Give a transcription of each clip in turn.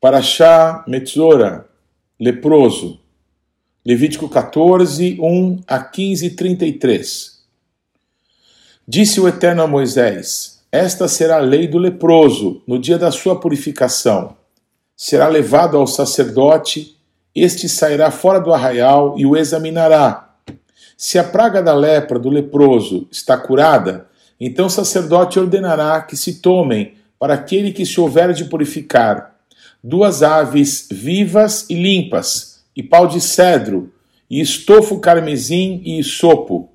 Paraxá Metzora, leproso. Levítico 14, 1 a 15, 33. Disse o Eterno a Moisés: Esta será a lei do leproso no dia da sua purificação. Será levado ao sacerdote, este sairá fora do arraial e o examinará. Se a praga da lepra do leproso está curada, então o sacerdote ordenará que se tomem para aquele que se houver de purificar duas aves vivas e limpas, e pau de cedro, e estofo carmesim e sopo.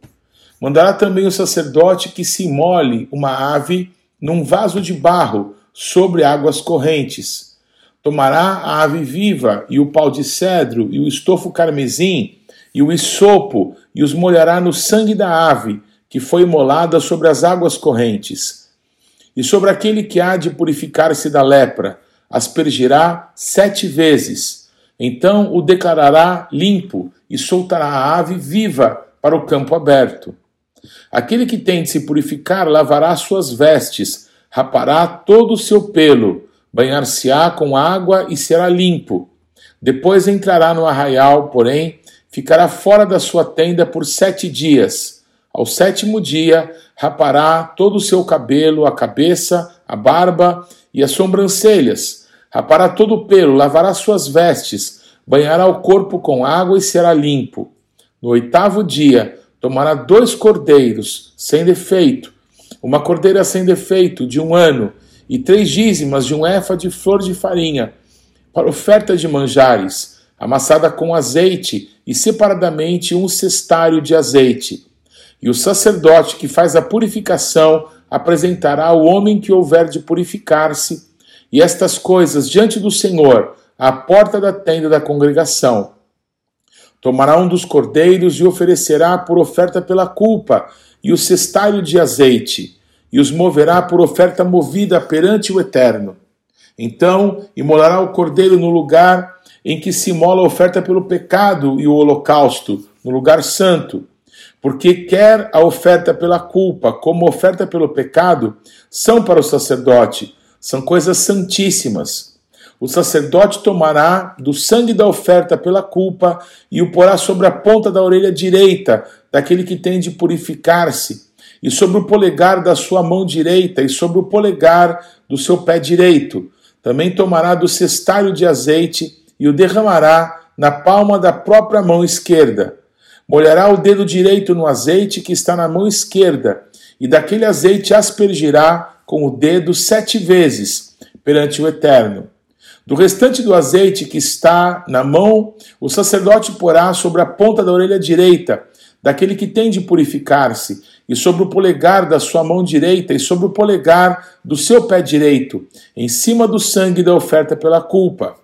Mandará também o sacerdote que se molhe uma ave num vaso de barro sobre águas correntes. Tomará a ave viva e o pau de cedro e o estofo carmesim e o isopo e os molhará no sangue da ave que foi imolada sobre as águas correntes. E sobre aquele que há de purificar-se da lepra, aspergirá sete vezes. Então o declarará limpo e soltará a ave viva para o campo aberto. Aquele que tem de se purificar lavará suas vestes, rapará todo o seu pelo, banhar-se-á com água e será limpo. Depois entrará no arraial, porém, ficará fora da sua tenda por sete dias. Ao sétimo dia, rapará todo o seu cabelo, a cabeça, a barba e as sobrancelhas Rapará todo o pelo, lavará suas vestes, banhará o corpo com água e será limpo. No oitavo dia, tomará dois cordeiros, sem defeito, uma cordeira sem defeito, de um ano, e três dízimas de um efa de flor de farinha, para oferta de manjares, amassada com azeite, e separadamente um cestário de azeite. E o sacerdote que faz a purificação apresentará ao homem que houver de purificar-se e estas coisas diante do Senhor, à porta da tenda da congregação. Tomará um dos cordeiros e oferecerá por oferta pela culpa, e o cestário de azeite, e os moverá por oferta movida perante o Eterno. Então imolará o cordeiro no lugar em que se imola a oferta pelo pecado e o holocausto, no lugar santo. Porque quer a oferta pela culpa como oferta pelo pecado, são para o sacerdote, são coisas santíssimas. O sacerdote tomará do sangue da oferta pela culpa e o porá sobre a ponta da orelha direita daquele que tem de purificar-se, e sobre o polegar da sua mão direita e sobre o polegar do seu pé direito. Também tomará do cestário de azeite e o derramará na palma da própria mão esquerda. Molhará o dedo direito no azeite que está na mão esquerda, e daquele azeite aspergirá com o dedo sete vezes perante o Eterno. Do restante do azeite que está na mão, o sacerdote porá sobre a ponta da orelha direita, daquele que tem de purificar-se, e sobre o polegar da sua mão direita, e sobre o polegar do seu pé direito, em cima do sangue da oferta pela culpa.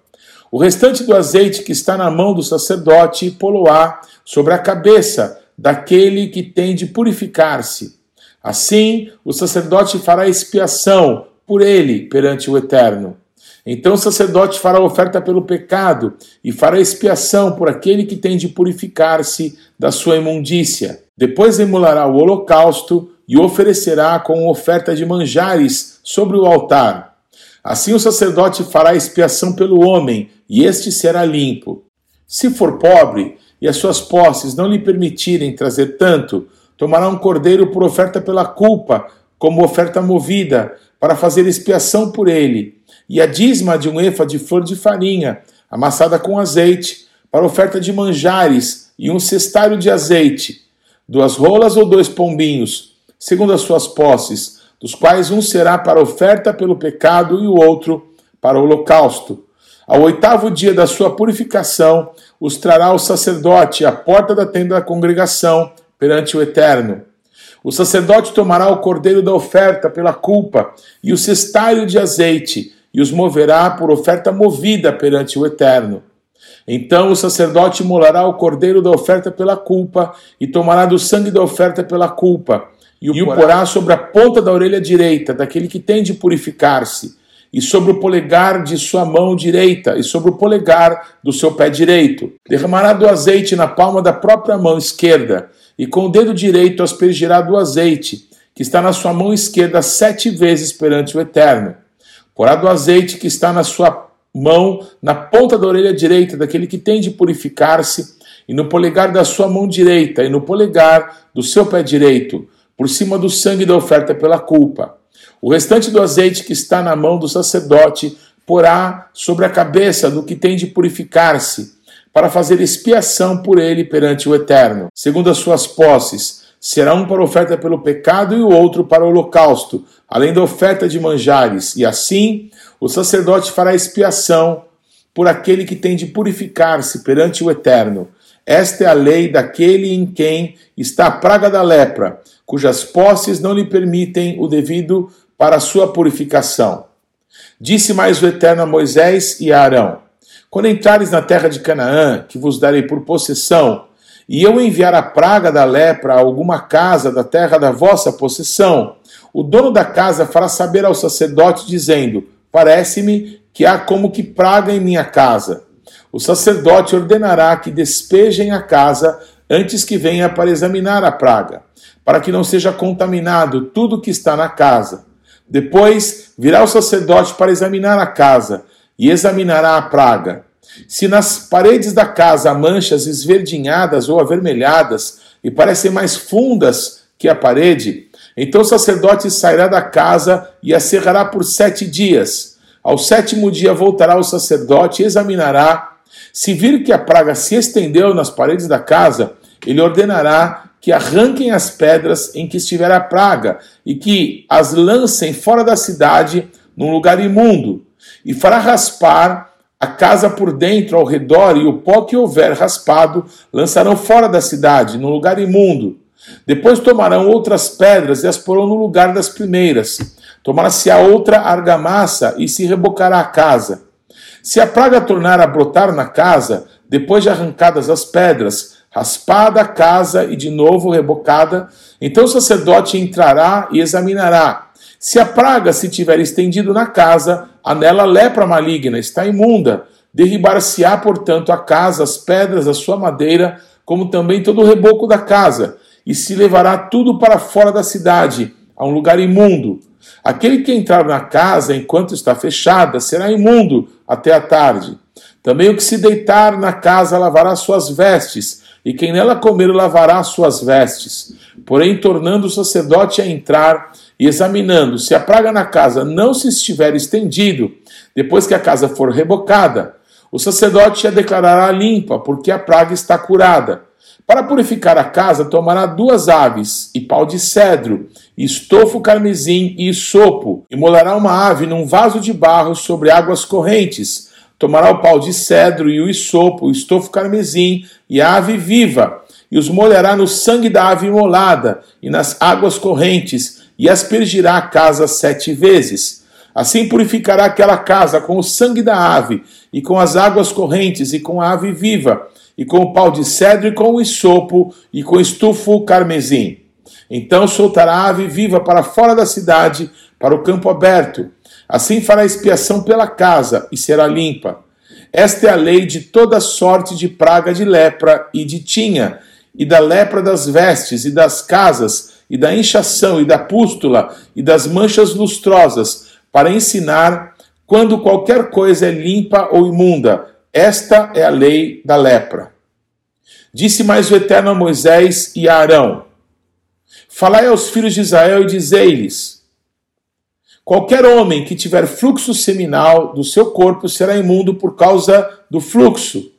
O restante do azeite que está na mão do sacerdote, poloá sobre a cabeça daquele que tem de purificar-se Assim, o sacerdote fará expiação por ele perante o Eterno. Então o sacerdote fará oferta pelo pecado e fará expiação por aquele que tem de purificar-se da sua imundícia. Depois emulará o holocausto e oferecerá com oferta de manjares sobre o altar. Assim o sacerdote fará expiação pelo homem, e este será limpo. Se for pobre e as suas posses não lhe permitirem trazer tanto, tomará um cordeiro por oferta pela culpa, como oferta movida, para fazer expiação por ele, e a dízima de um efa de flor de farinha, amassada com azeite, para oferta de manjares, e um cestário de azeite, duas rolas ou dois pombinhos, segundo as suas posses, dos quais um será para oferta pelo pecado e o outro para o holocausto. Ao oitavo dia da sua purificação, os trará o sacerdote à porta da tenda da congregação, perante o Eterno. O sacerdote tomará o cordeiro da oferta pela culpa e o cestário de azeite e os moverá por oferta movida perante o Eterno. Então o sacerdote molará o cordeiro da oferta pela culpa e tomará do sangue da oferta pela culpa e o porá sobre a ponta da orelha direita daquele que tem de purificar-se e sobre o polegar de sua mão direita e sobre o polegar do seu pé direito. Derramará do azeite na palma da própria mão esquerda e com o dedo direito aspergirá do azeite, que está na sua mão esquerda sete vezes perante o Eterno. Porá do azeite que está na sua mão na ponta da orelha direita daquele que tem de purificar-se, e no polegar da sua mão direita, e no polegar do seu pé direito, por cima do sangue da oferta pela culpa. O restante do azeite que está na mão do sacerdote porá sobre a cabeça do que tem de purificar-se, para fazer expiação por ele perante o Eterno, segundo as suas posses. Será um para oferta pelo pecado e o outro para o holocausto, além da oferta de manjares, e assim o sacerdote fará expiação por aquele que tem de purificar-se perante o Eterno. Esta é a lei daquele em quem está a praga da lepra, cujas posses não lhe permitem o devido para a sua purificação. Disse mais o Eterno a Moisés e a Arão: Quando entrares na terra de Canaã, que vos darei por possessão, e eu enviar a praga da lepra a alguma casa da terra da vossa possessão, o dono da casa fará saber ao sacerdote, dizendo: Parece-me que há como que praga em minha casa. O sacerdote ordenará que despejem a casa antes que venha para examinar a praga, para que não seja contaminado tudo que está na casa. Depois virá o sacerdote para examinar a casa e examinará a praga. Se nas paredes da casa há manchas esverdinhadas ou avermelhadas e parecem mais fundas que a parede, então o sacerdote sairá da casa e a cerrará por sete dias. Ao sétimo dia voltará o sacerdote e examinará. Se vir que a praga se estendeu nas paredes da casa, ele ordenará que arranquem as pedras em que estiver a praga e que as lancem fora da cidade num lugar imundo, e fará raspar a casa por dentro ao redor, e o pó que houver raspado lançarão fora da cidade, num lugar imundo. Depois tomarão outras pedras e as porão no lugar das primeiras. Tomará-se a outra argamassa e se rebocará a casa. Se a praga tornar a brotar na casa, depois de arrancadas as pedras, raspada a casa e de novo rebocada, então o sacerdote entrará e examinará. Se a praga se tiver estendido na casa, a nela lepra maligna, está imunda. Derribar-se-á, portanto, a casa, as pedras, a sua madeira, como também todo o reboco da casa, e se levará tudo para fora da cidade, a um lugar imundo. Aquele que entrar na casa enquanto está fechada será imundo até a tarde. Também o que se deitar na casa lavará suas vestes, e quem nela comer lavará suas vestes. Porém, tornando o sacerdote a entrar e examinando se a praga na casa não se estiver estendido, depois que a casa for rebocada, o sacerdote a declarará limpa, porque a praga está curada. Para purificar a casa, tomará duas aves e pau de cedro, estofo carmesim e sopo, e molará uma ave num vaso de barro sobre águas correntes Tomará o pau de cedro e o isopo, o estofo carmesim e a ave viva, e os molhará no sangue da ave imolada e nas águas correntes, e aspergirá a casa sete vezes. Assim purificará aquela casa com o sangue da ave, e com as águas correntes, e com a ave viva, e com o pau de cedro, e com o isopo, e com estufo carmesim. Então soltará a ave viva para fora da cidade, para o campo aberto, Assim fará expiação pela casa e será limpa. Esta é a lei de toda sorte de praga de lepra e de tinha, e da lepra das vestes e das casas, e da inchação e da pústula e das manchas lustrosas, para ensinar quando qualquer coisa é limpa ou imunda. Esta é a lei da lepra. Disse mais o Eterno a Moisés e a Arão: Falai aos filhos de Israel e dizei-lhes: Qualquer homem que tiver fluxo seminal do seu corpo será imundo por causa do fluxo.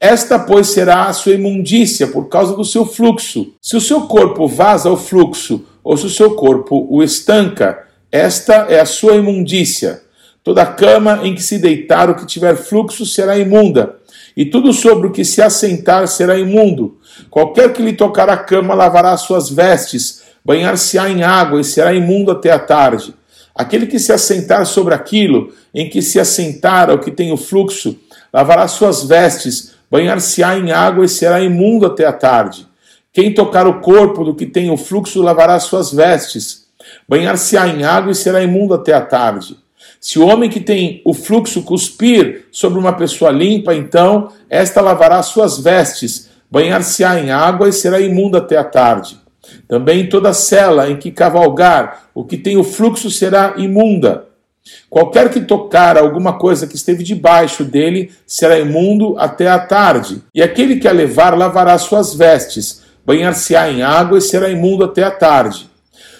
Esta, pois, será a sua imundícia por causa do seu fluxo. Se o seu corpo vaza o fluxo, ou se o seu corpo o estanca, esta é a sua imundícia. Toda cama em que se deitar o que tiver fluxo será imunda, e tudo sobre o que se assentar será imundo. Qualquer que lhe tocar a cama lavará suas vestes, banhar-se-á em água e será imundo até a tarde. Aquele que se assentar sobre aquilo em que se assentar o que tem o fluxo, lavará suas vestes, banhar-se-á em água e será imundo até a tarde. Quem tocar o corpo do que tem o fluxo lavará suas vestes, banhar-se-á em água e será imundo até a tarde. Se o homem que tem o fluxo cuspir sobre uma pessoa limpa, então esta lavará suas vestes, banhar-se-á em água e será imundo até a tarde. Também toda cela em que cavalgar o que tem o fluxo será imunda. Qualquer que tocar alguma coisa que esteve debaixo dele será imundo até a tarde. E aquele que a levar lavará suas vestes, banhar-se-á em água e será imundo até a tarde.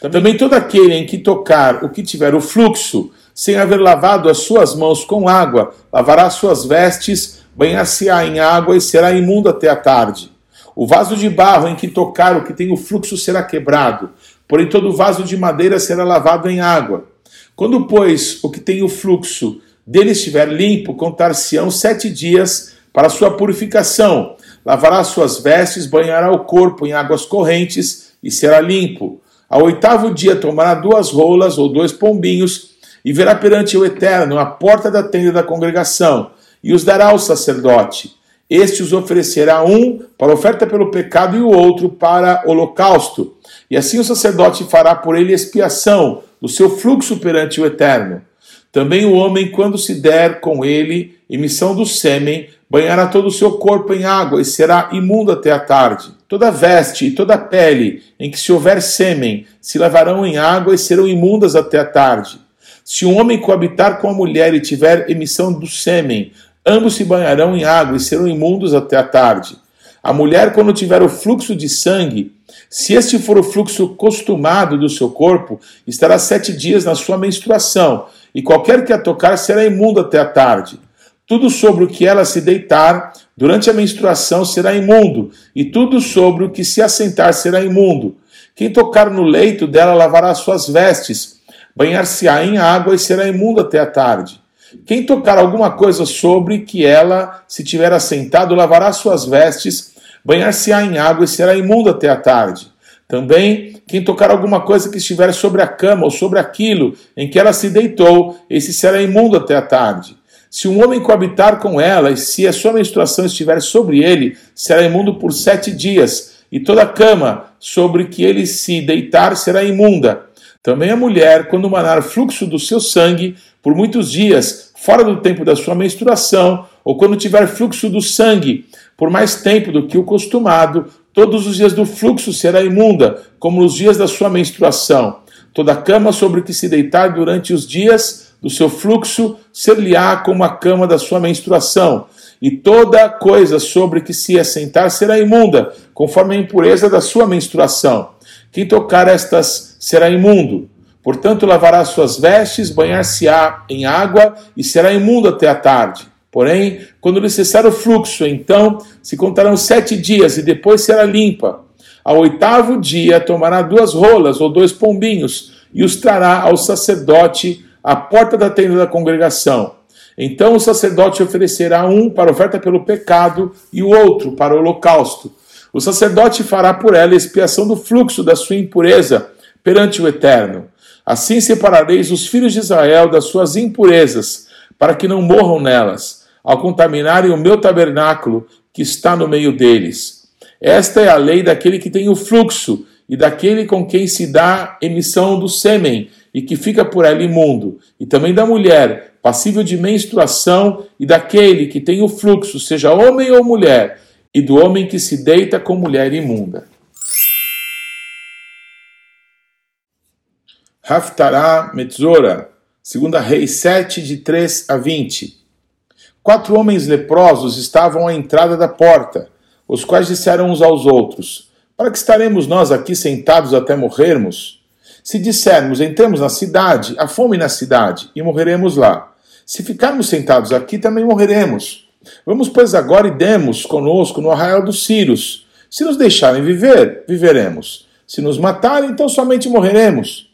Também todo aquele em que tocar o que tiver o fluxo, sem haver lavado as suas mãos com água, lavará suas vestes, banhar-se-á em água e será imundo até a tarde. O vaso de barro em que tocar o que tem o fluxo será quebrado, porém todo vaso de madeira será lavado em água. Quando, pois, o que tem o fluxo dele estiver limpo, contar-se-ão sete dias para sua purificação. Lavará suas vestes, banhará o corpo em águas correntes e será limpo. Ao oitavo dia tomará duas rolas ou dois pombinhos e verá perante o Eterno a porta da tenda da congregação e os dará ao sacerdote. Este os oferecerá um para oferta pelo pecado e o outro para holocausto. E assim o sacerdote fará por ele expiação do seu fluxo perante o Eterno. Também o homem, quando se der com ele emissão do sêmen, banhará todo o seu corpo em água e será imundo até a tarde. Toda veste e toda pele em que se houver sêmen se lavarão em água e serão imundas até a tarde. Se um homem coabitar com a mulher e tiver emissão do sêmen, ambos se banharão em água e serão imundos até a tarde. A mulher, quando tiver o fluxo de sangue, se este for o fluxo costumado do seu corpo, estará sete dias na sua menstruação, e qualquer que a tocar será imundo até a tarde. Tudo sobre o que ela se deitar durante a menstruação será imundo, e tudo sobre o que se assentar será imundo. Quem tocar no leito dela lavará suas vestes, banhar-se-á em água e será imundo até a tarde. Quem tocar alguma coisa sobre que ela se tiver assentado lavará suas vestes, banhar-se-á em água e será imundo até a tarde. Também, quem tocar alguma coisa que estiver sobre a cama ou sobre aquilo em que ela se deitou, esse será imundo até a tarde. Se um homem coabitar com ela, e se a sua menstruação estiver sobre ele, será imundo por sete dias, e toda a cama sobre que ele se deitar será imunda. Também a mulher, quando manar fluxo do seu sangue por muitos dias, fora do tempo da sua menstruação, ou quando tiver fluxo do sangue por mais tempo do que o costumado, todos os dias do fluxo será imunda, como nos dias da sua menstruação. Toda cama sobre que se deitar durante os dias do seu fluxo ser-lhe-á como a cama da sua menstruação, e toda coisa sobre que se assentar será imunda, conforme a impureza da sua menstruação. Quem tocar estas será imundo. Portanto, lavará suas vestes, banhar-se-á em água e será imundo até a tarde. Porém, quando lhe cessar o fluxo, então se contarão sete dias e depois será limpa. Ao oitavo dia tomará duas rolas ou dois pombinhos e os trará ao sacerdote à porta da tenda da congregação. Então o sacerdote oferecerá um para oferta pelo pecado e o outro para o holocausto. O sacerdote fará por ela expiação do fluxo da sua impureza perante o Eterno. Assim separareis os filhos de Israel das suas impurezas, para que não morram nelas ao contaminarem o meu tabernáculo que está no meio deles. Esta é a lei daquele que tem o fluxo e daquele com quem se dá emissão do sêmen e que fica por ela imundo, e também da mulher passível de menstruação e daquele que tem o fluxo, seja homem ou mulher, e do homem que se deita com mulher imunda. Haftará Metzora, segunda Reis 7, de 3 a 20. Quatro homens leprosos estavam à entrada da porta, os quais disseram uns aos outros: Para que estaremos nós aqui sentados até morrermos? Se dissermos, entremos na cidade, há fome na cidade, e morreremos lá. Se ficarmos sentados aqui, também morreremos. Vamos, pois, agora e demos conosco no arraial dos Círios. Se nos deixarem viver, viveremos. Se nos matarem, então somente morreremos.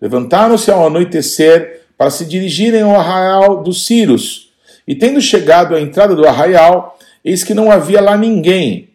Levantaram-se ao anoitecer para se dirigirem ao arraial dos Círios e tendo chegado à entrada do arraial, eis que não havia lá ninguém,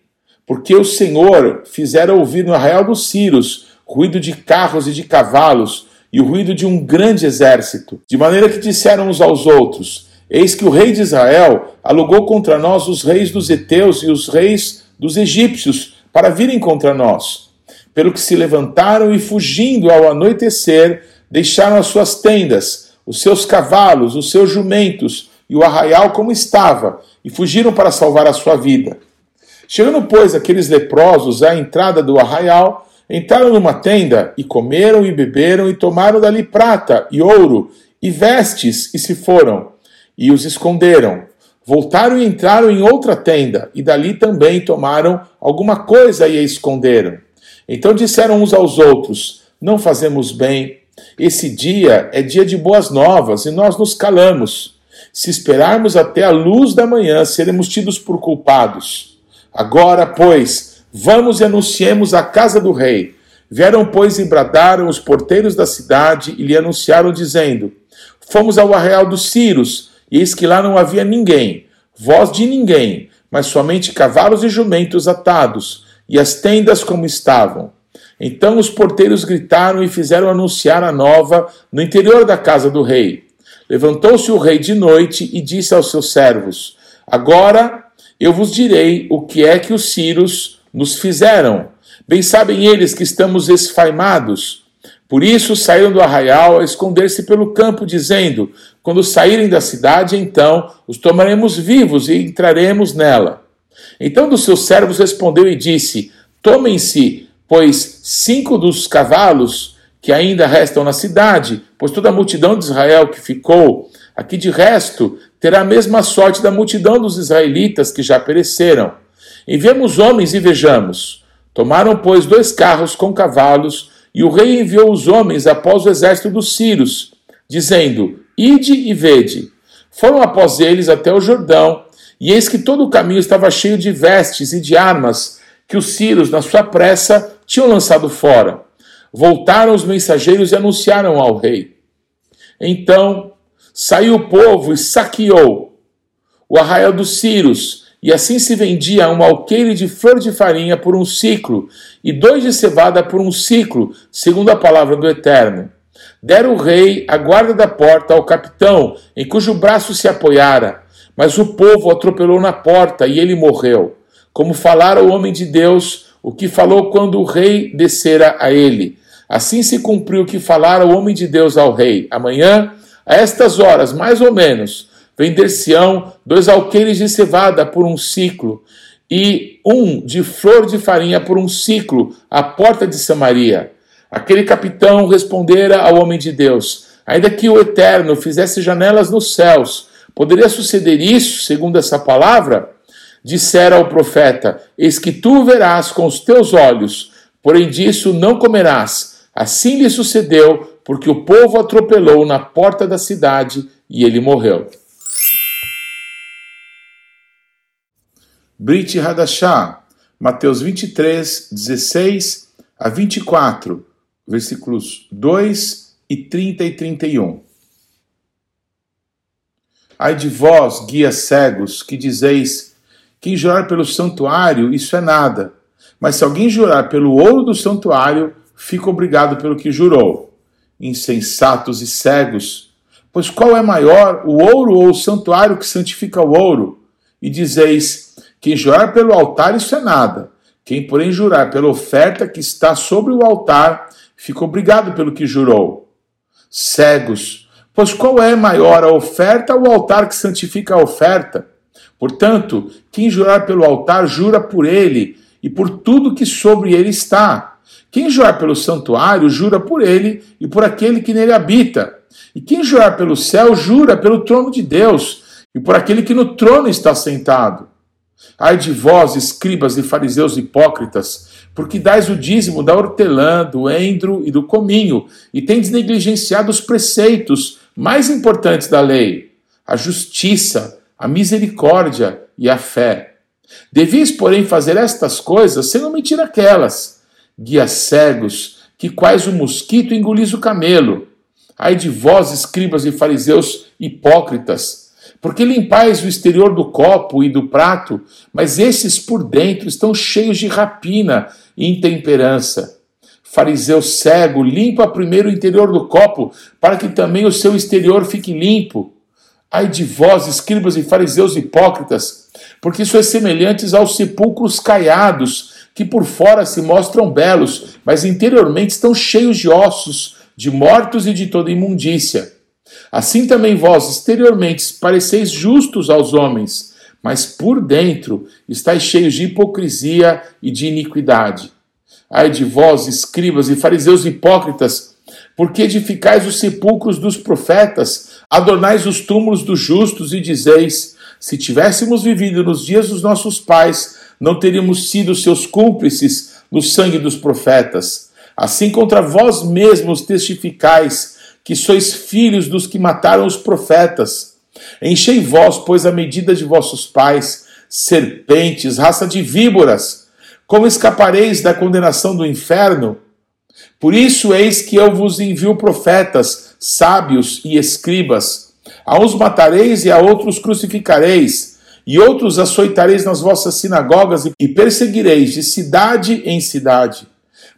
porque o Senhor fizera ouvir no arraial dos Círios ruído de carros e de cavalos e o ruído de um grande exército, de maneira que disseram uns aos outros: Eis que o rei de Israel alugou contra nós os reis dos heteus e os reis dos egípcios para virem contra nós. Pelo que se levantaram e fugindo ao anoitecer, deixaram as suas tendas, os seus cavalos, os seus jumentos, e o arraial como estava, e fugiram para salvar a sua vida. Chegando, pois, aqueles leprosos à entrada do arraial, entraram numa tenda e comeram e beberam e tomaram dali prata e ouro e vestes, e se foram, e os esconderam. Voltaram e entraram em outra tenda, e dali também tomaram alguma coisa e a esconderam. Então disseram uns aos outros: Não fazemos bem. Esse dia é dia de boas novas, e nós nos calamos. Se esperarmos até a luz da manhã, seremos tidos por culpados. Agora, pois, vamos e anunciemos a casa do rei. Vieram, pois, e bradaram os porteiros da cidade e lhe anunciaram, dizendo: Fomos ao arraial dos Círios, eis que lá não havia ninguém, voz de ninguém, mas somente cavalos e jumentos atados, e as tendas como estavam. Então os porteiros gritaram e fizeram anunciar a nova no interior da casa do rei. Levantou-se o rei de noite e disse aos seus servos: Agora eu vos direi o que é que os Círios nos fizeram. Bem sabem eles que estamos esfaimados por isso saíram do arraial a esconder-se pelo campo, dizendo: Quando saírem da cidade, então os tomaremos vivos e entraremos nela. Então dos seus servos respondeu e disse: Tomem-se, pois, cinco dos cavalos que ainda restam na cidade, pois toda a multidão de Israel que ficou aqui de resto terá a mesma sorte da multidão dos israelitas que já pereceram. Enviemos homens e vejamos. Tomaram, pois, dois carros com cavalos e o rei enviou os homens após o exército dos Círios, dizendo: Ide e vede. Foram após eles até o Jordão, e eis que todo o caminho estava cheio de vestes e de armas que os Círios, na sua pressa, tinham lançado fora. Voltaram os mensageiros e anunciaram ao rei. Então saiu o povo e saqueou o arraial dos Círios e assim se vendia um alqueire de flor de farinha por um ciclo, e dois de cevada por um ciclo, segundo a palavra do Eterno. Dera o rei a guarda da porta ao capitão, em cujo braço se apoiara. Mas o povo atropelou na porta e ele morreu. Como falara o homem de Deus, o que falou quando o rei descera a ele. Assim se cumpriu o que falara o homem de Deus ao rei. Amanhã, a estas horas, mais ou menos, Vender-se-ão dois alqueires de cevada por um ciclo, e um de flor de farinha por um ciclo, à porta de Samaria. Aquele capitão respondera ao homem de Deus: Ainda que o Eterno fizesse janelas nos céus, poderia suceder isso, segundo essa palavra? Dissera ao profeta: Eis que tu verás com os teus olhos, porém disso não comerás. Assim lhe sucedeu, porque o povo atropelou na porta da cidade e ele morreu. Brit Hadashah, Mateus 23, 16 a 24, versículos 2 e 30 e 31. Ai de vós, guias cegos, que dizeis: quem jurar pelo santuário, isso é nada. Mas se alguém jurar pelo ouro do santuário, fica obrigado pelo que jurou. Insensatos e cegos, pois qual é maior, o ouro ou o santuário que santifica o ouro? E dizeis: quem jurar pelo altar, isso é nada. Quem, porém, jurar pela oferta que está sobre o altar, fica obrigado pelo que jurou. Cegos, pois qual é maior, a oferta ou o altar que santifica a oferta? Portanto, quem jurar pelo altar, jura por ele e por tudo que sobre ele está. Quem jurar pelo santuário, jura por ele e por aquele que nele habita. E quem jurar pelo céu, jura pelo trono de Deus e por aquele que no trono está sentado. Ai de vós, escribas e fariseus hipócritas, porque dais o dízimo da hortelã, do endro e do cominho, e tendes negligenciado os preceitos mais importantes da lei, a justiça, a misericórdia e a fé. Devis, porém, fazer estas coisas sem omitir aquelas. Guias cegos, que quais o mosquito engolis o camelo. Ai de vós, escribas e fariseus hipócritas, porque limpais o exterior do copo e do prato, mas esses por dentro estão cheios de rapina e intemperança. Fariseu cego, limpa primeiro o interior do copo, para que também o seu exterior fique limpo. Ai de vós, escribas e fariseus hipócritas, porque sois semelhantes aos sepulcros caiados, que por fora se mostram belos, mas interiormente estão cheios de ossos, de mortos e de toda imundícia. Assim também vós exteriormente pareceis justos aos homens, mas por dentro estáis cheios de hipocrisia e de iniquidade. Ai de vós, escribas e fariseus hipócritas, Porque edificais os sepulcros dos profetas, adornais os túmulos dos justos e dizeis: se tivéssemos vivido nos dias dos nossos pais, não teríamos sido seus cúmplices no sangue dos profetas. Assim contra vós mesmos testificais que sois filhos dos que mataram os profetas. Enchei vós, pois, a medida de vossos pais, serpentes, raça de víboras. Como escapareis da condenação do inferno? Por isso eis que eu vos envio profetas, sábios e escribas a uns matareis e a outros crucificareis, e outros açoitareis nas vossas sinagogas e perseguireis de cidade em cidade,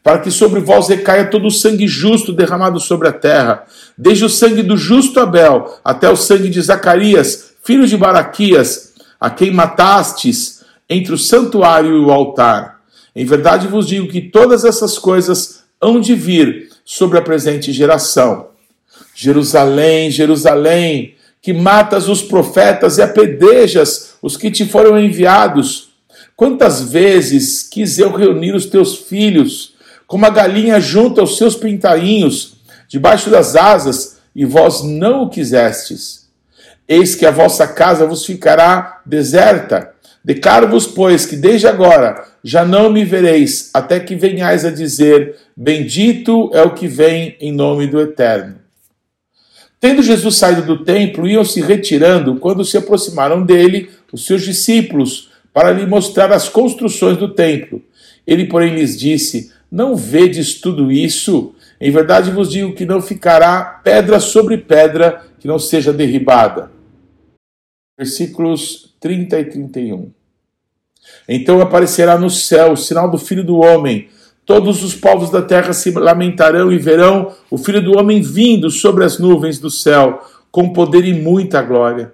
para que sobre vós recaia todo o sangue justo derramado sobre a terra, desde o sangue do justo Abel até o sangue de Zacarias, filho de Baraquias, a quem matastes entre o santuário e o altar. Em verdade vos digo que todas essas coisas hão de vir sobre a presente geração. Jerusalém, Jerusalém, que matas os profetas e apedrejas os que te foram enviados. Quantas vezes quis eu reunir os teus filhos, como a galinha junta os seus pintainhos, debaixo das asas, e vós não o quisestes. Eis que a vossa casa vos ficará deserta. Declaro-vos, pois, que desde agora já não me vereis, até que venhais a dizer: Bendito é o que vem em nome do Eterno. Tendo Jesus saído do templo, iam se retirando quando se aproximaram dele os seus discípulos para lhe mostrar as construções do templo. Ele, porém, lhes disse: Não vedes tudo isso? Em verdade vos digo que não ficará pedra sobre pedra que não seja derribada. Versículos 30 e 31. Então aparecerá no céu o sinal do Filho do Homem Todos os povos da terra se lamentarão e verão o Filho do Homem vindo sobre as nuvens do céu, com poder e muita glória.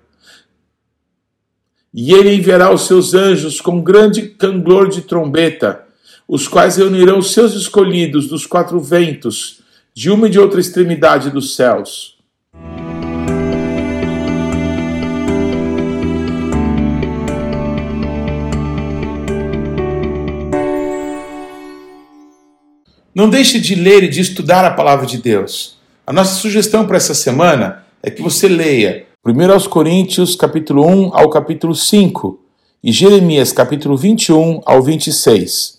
E ele enviará os seus anjos com grande canglor de trombeta, os quais reunirão os seus escolhidos dos quatro ventos, de uma e de outra extremidade dos céus. Não deixe de ler e de estudar a palavra de Deus. A nossa sugestão para essa semana é que você leia 1 aos Coríntios, capítulo 1 ao capítulo 5 e Jeremias, capítulo 21 ao 26.